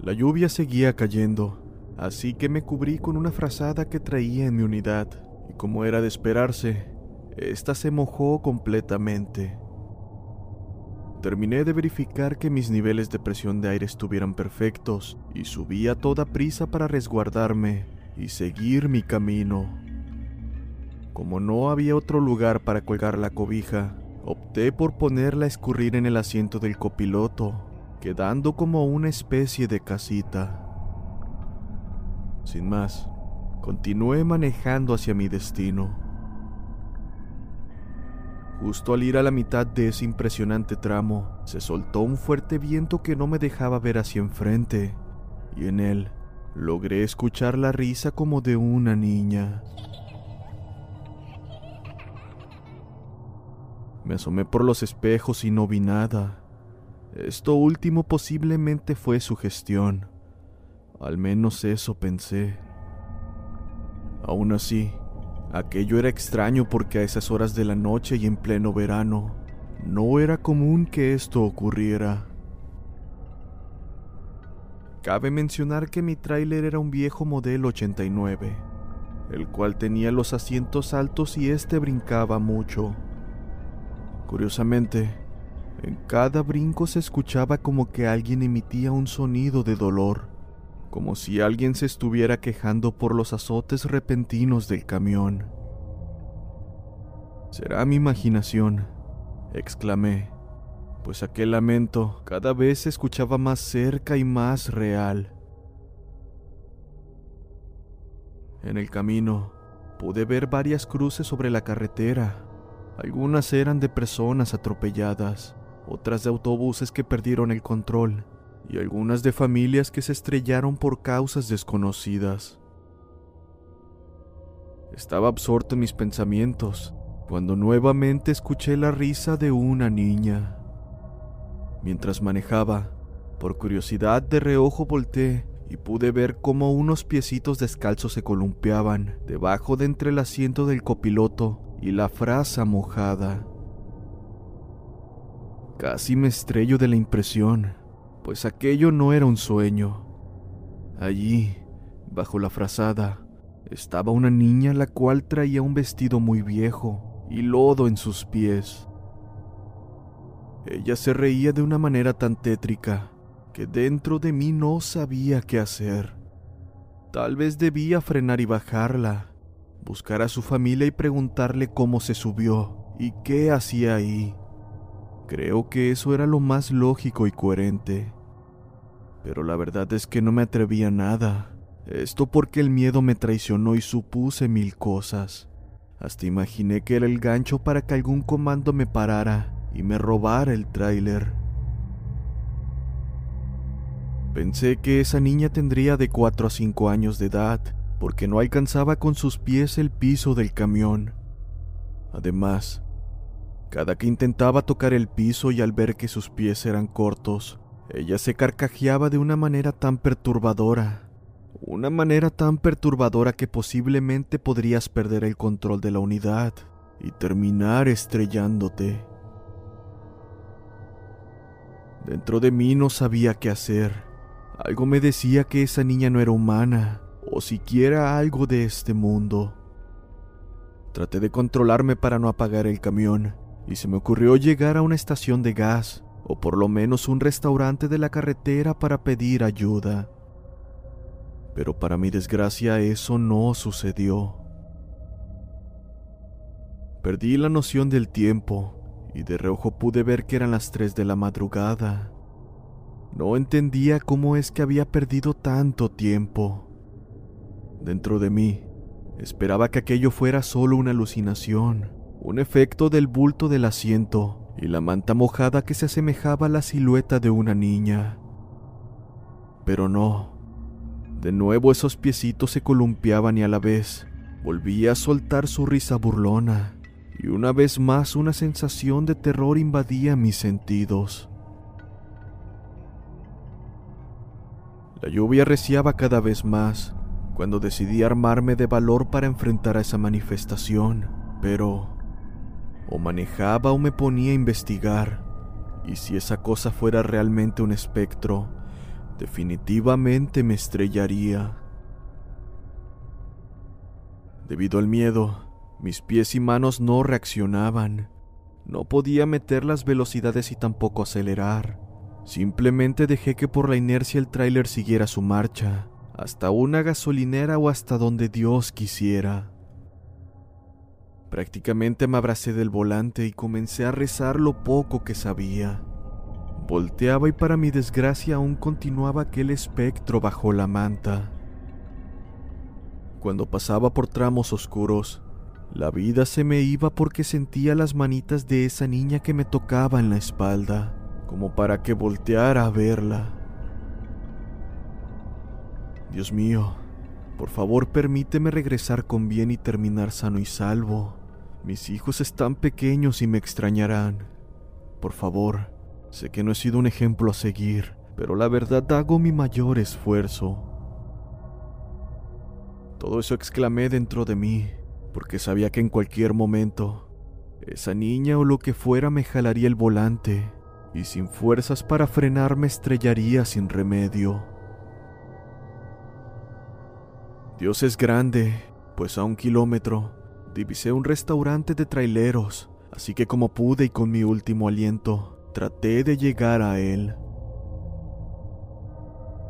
La lluvia seguía cayendo, así que me cubrí con una frazada que traía en mi unidad, y como era de esperarse, esta se mojó completamente. Terminé de verificar que mis niveles de presión de aire estuvieran perfectos y subí a toda prisa para resguardarme y seguir mi camino. Como no había otro lugar para colgar la cobija, opté por ponerla a escurrir en el asiento del copiloto, quedando como una especie de casita. Sin más, continué manejando hacia mi destino. Justo al ir a la mitad de ese impresionante tramo, se soltó un fuerte viento que no me dejaba ver hacia enfrente, y en él logré escuchar la risa como de una niña. Me asomé por los espejos y no vi nada. Esto último posiblemente fue su gestión. Al menos eso pensé. Aún así, Aquello era extraño porque a esas horas de la noche y en pleno verano no era común que esto ocurriera. Cabe mencionar que mi tráiler era un viejo modelo 89, el cual tenía los asientos altos y este brincaba mucho. Curiosamente, en cada brinco se escuchaba como que alguien emitía un sonido de dolor como si alguien se estuviera quejando por los azotes repentinos del camión. Será mi imaginación, exclamé, pues aquel lamento cada vez se escuchaba más cerca y más real. En el camino pude ver varias cruces sobre la carretera. Algunas eran de personas atropelladas, otras de autobuses que perdieron el control y algunas de familias que se estrellaron por causas desconocidas. Estaba absorto en mis pensamientos cuando nuevamente escuché la risa de una niña. Mientras manejaba, por curiosidad de reojo volteé y pude ver cómo unos piecitos descalzos se columpiaban debajo de entre el asiento del copiloto y la frasa mojada. Casi me estrello de la impresión pues aquello no era un sueño. Allí, bajo la frazada, estaba una niña la cual traía un vestido muy viejo y lodo en sus pies. Ella se reía de una manera tan tétrica que dentro de mí no sabía qué hacer. Tal vez debía frenar y bajarla, buscar a su familia y preguntarle cómo se subió y qué hacía ahí. Creo que eso era lo más lógico y coherente. Pero la verdad es que no me atreví a nada. Esto porque el miedo me traicionó y supuse mil cosas. Hasta imaginé que era el gancho para que algún comando me parara y me robara el tráiler. Pensé que esa niña tendría de 4 a 5 años de edad, porque no alcanzaba con sus pies el piso del camión. Además, cada que intentaba tocar el piso y al ver que sus pies eran cortos, ella se carcajeaba de una manera tan perturbadora, una manera tan perturbadora que posiblemente podrías perder el control de la unidad y terminar estrellándote. Dentro de mí no sabía qué hacer. Algo me decía que esa niña no era humana, o siquiera algo de este mundo. Traté de controlarme para no apagar el camión, y se me ocurrió llegar a una estación de gas, o por lo menos un restaurante de la carretera para pedir ayuda. Pero para mi desgracia eso no sucedió. Perdí la noción del tiempo y de reojo pude ver que eran las 3 de la madrugada. No entendía cómo es que había perdido tanto tiempo. Dentro de mí, esperaba que aquello fuera solo una alucinación, un efecto del bulto del asiento y la manta mojada que se asemejaba a la silueta de una niña. Pero no. De nuevo esos piecitos se columpiaban y a la vez volvía a soltar su risa burlona, y una vez más una sensación de terror invadía mis sentidos. La lluvia reciaba cada vez más cuando decidí armarme de valor para enfrentar a esa manifestación, pero o manejaba o me ponía a investigar, y si esa cosa fuera realmente un espectro, definitivamente me estrellaría. Debido al miedo, mis pies y manos no reaccionaban. No podía meter las velocidades y tampoco acelerar. Simplemente dejé que por la inercia el tráiler siguiera su marcha, hasta una gasolinera o hasta donde Dios quisiera. Prácticamente me abracé del volante y comencé a rezar lo poco que sabía. Volteaba y para mi desgracia aún continuaba aquel espectro bajo la manta. Cuando pasaba por tramos oscuros, la vida se me iba porque sentía las manitas de esa niña que me tocaba en la espalda, como para que volteara a verla. Dios mío, por favor permíteme regresar con bien y terminar sano y salvo. Mis hijos están pequeños y me extrañarán. Por favor, Sé que no he sido un ejemplo a seguir, pero la verdad hago mi mayor esfuerzo. Todo eso exclamé dentro de mí, porque sabía que en cualquier momento, esa niña o lo que fuera me jalaría el volante, y sin fuerzas para frenar me estrellaría sin remedio. Dios es grande, pues a un kilómetro divisé un restaurante de traileros, así que como pude y con mi último aliento, Traté de llegar a él.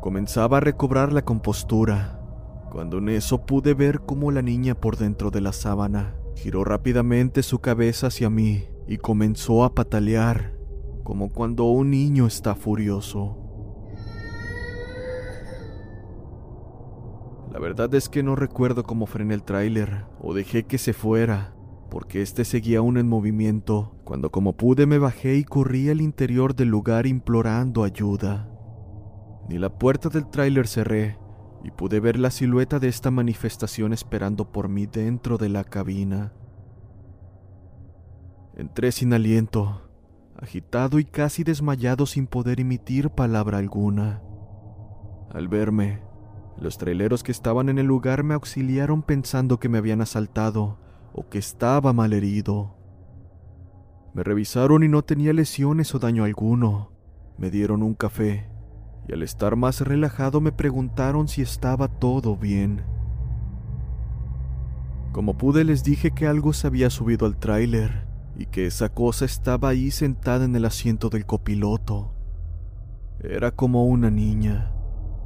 Comenzaba a recobrar la compostura, cuando en eso pude ver cómo la niña por dentro de la sábana giró rápidamente su cabeza hacia mí y comenzó a patalear, como cuando un niño está furioso. La verdad es que no recuerdo cómo frené el tráiler o dejé que se fuera, porque éste seguía aún en movimiento, cuando como pude me bajé y corrí al interior del lugar implorando ayuda. Ni la puerta del tráiler cerré, y pude ver la silueta de esta manifestación esperando por mí dentro de la cabina. Entré sin aliento, agitado y casi desmayado sin poder emitir palabra alguna. Al verme, los traileros que estaban en el lugar me auxiliaron pensando que me habían asaltado o que estaba mal herido. Me revisaron y no tenía lesiones o daño alguno. Me dieron un café y al estar más relajado me preguntaron si estaba todo bien. Como pude les dije que algo se había subido al tráiler y que esa cosa estaba ahí sentada en el asiento del copiloto. Era como una niña,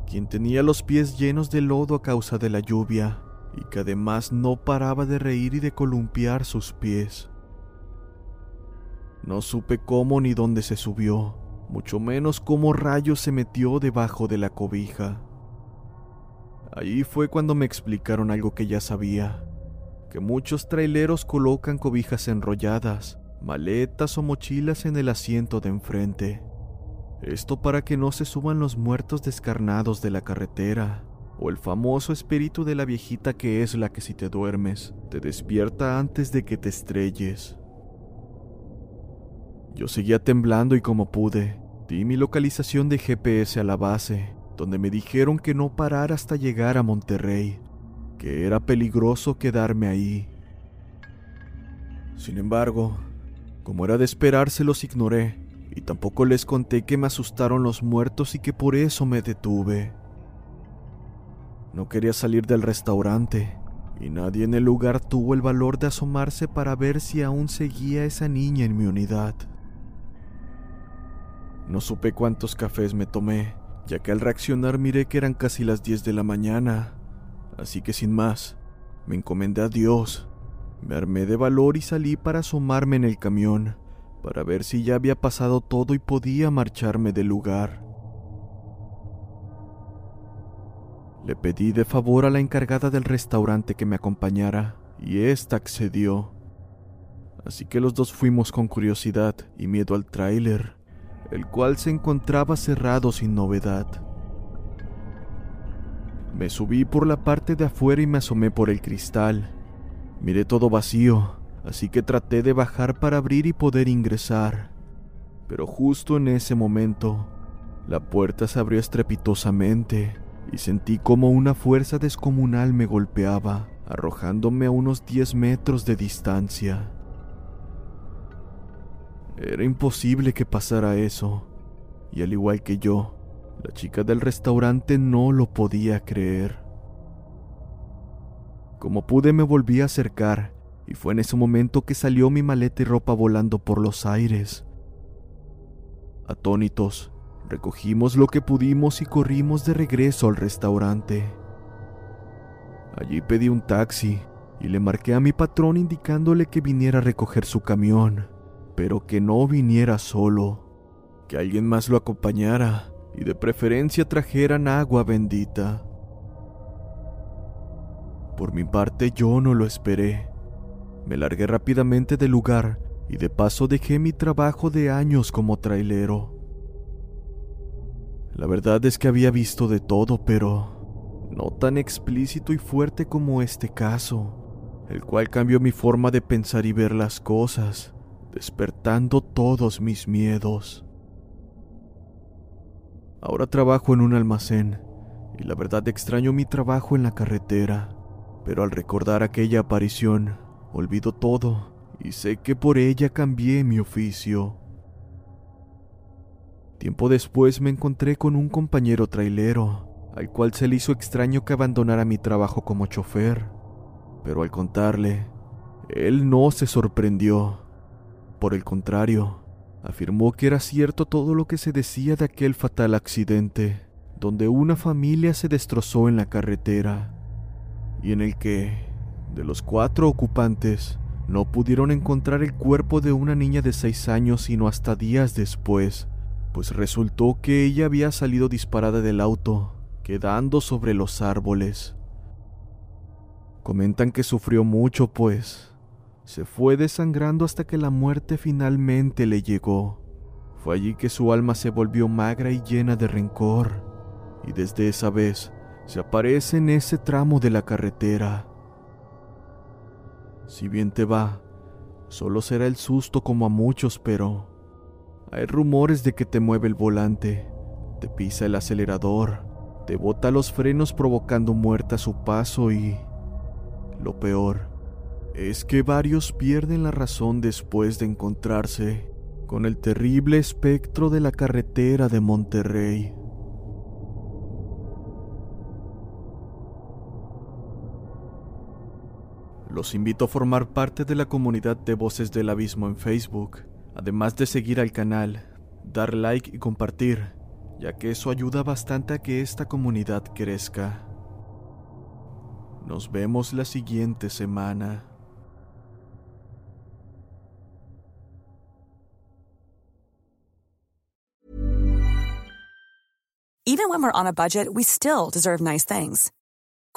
quien tenía los pies llenos de lodo a causa de la lluvia y que además no paraba de reír y de columpiar sus pies. No supe cómo ni dónde se subió, mucho menos cómo rayos se metió debajo de la cobija. Ahí fue cuando me explicaron algo que ya sabía, que muchos traileros colocan cobijas enrolladas, maletas o mochilas en el asiento de enfrente. Esto para que no se suban los muertos descarnados de la carretera o el famoso espíritu de la viejita que es la que si te duermes, te despierta antes de que te estrelles. Yo seguía temblando y como pude, di mi localización de GPS a la base, donde me dijeron que no parara hasta llegar a Monterrey, que era peligroso quedarme ahí. Sin embargo, como era de esperarse, los ignoré y tampoco les conté que me asustaron los muertos y que por eso me detuve. No quería salir del restaurante y nadie en el lugar tuvo el valor de asomarse para ver si aún seguía esa niña en mi unidad. No supe cuántos cafés me tomé, ya que al reaccionar miré que eran casi las 10 de la mañana, así que sin más, me encomendé a Dios, me armé de valor y salí para asomarme en el camión, para ver si ya había pasado todo y podía marcharme del lugar. Le pedí de favor a la encargada del restaurante que me acompañara y ésta accedió. Así que los dos fuimos con curiosidad y miedo al tráiler, el cual se encontraba cerrado sin novedad. Me subí por la parte de afuera y me asomé por el cristal. Miré todo vacío, así que traté de bajar para abrir y poder ingresar. Pero justo en ese momento, la puerta se abrió estrepitosamente y sentí como una fuerza descomunal me golpeaba, arrojándome a unos 10 metros de distancia. Era imposible que pasara eso, y al igual que yo, la chica del restaurante no lo podía creer. Como pude me volví a acercar, y fue en ese momento que salió mi maleta y ropa volando por los aires. Atónitos, recogimos lo que pudimos y corrimos de regreso al restaurante. Allí pedí un taxi y le marqué a mi patrón indicándole que viniera a recoger su camión, pero que no viniera solo, que alguien más lo acompañara y de preferencia trajeran agua bendita. Por mi parte yo no lo esperé. Me largué rápidamente del lugar y de paso dejé mi trabajo de años como trailero. La verdad es que había visto de todo, pero no tan explícito y fuerte como este caso, el cual cambió mi forma de pensar y ver las cosas, despertando todos mis miedos. Ahora trabajo en un almacén y la verdad extraño mi trabajo en la carretera, pero al recordar aquella aparición, olvido todo y sé que por ella cambié mi oficio. Tiempo después me encontré con un compañero trailero, al cual se le hizo extraño que abandonara mi trabajo como chofer, pero al contarle, él no se sorprendió. Por el contrario, afirmó que era cierto todo lo que se decía de aquel fatal accidente, donde una familia se destrozó en la carretera, y en el que, de los cuatro ocupantes, no pudieron encontrar el cuerpo de una niña de seis años sino hasta días después, pues resultó que ella había salido disparada del auto, quedando sobre los árboles. Comentan que sufrió mucho, pues se fue desangrando hasta que la muerte finalmente le llegó. Fue allí que su alma se volvió magra y llena de rencor, y desde esa vez se aparece en ese tramo de la carretera. Si bien te va, solo será el susto como a muchos, pero hay rumores de que te mueve el volante, te pisa el acelerador, te bota los frenos provocando muerte a su paso y... Lo peor es que varios pierden la razón después de encontrarse con el terrible espectro de la carretera de Monterrey. Los invito a formar parte de la comunidad de Voces del Abismo en Facebook además de seguir al canal, dar like y compartir, ya que eso ayuda bastante a que esta comunidad crezca. Nos vemos la siguiente semana. Even when we're on a budget, we still deserve nice things.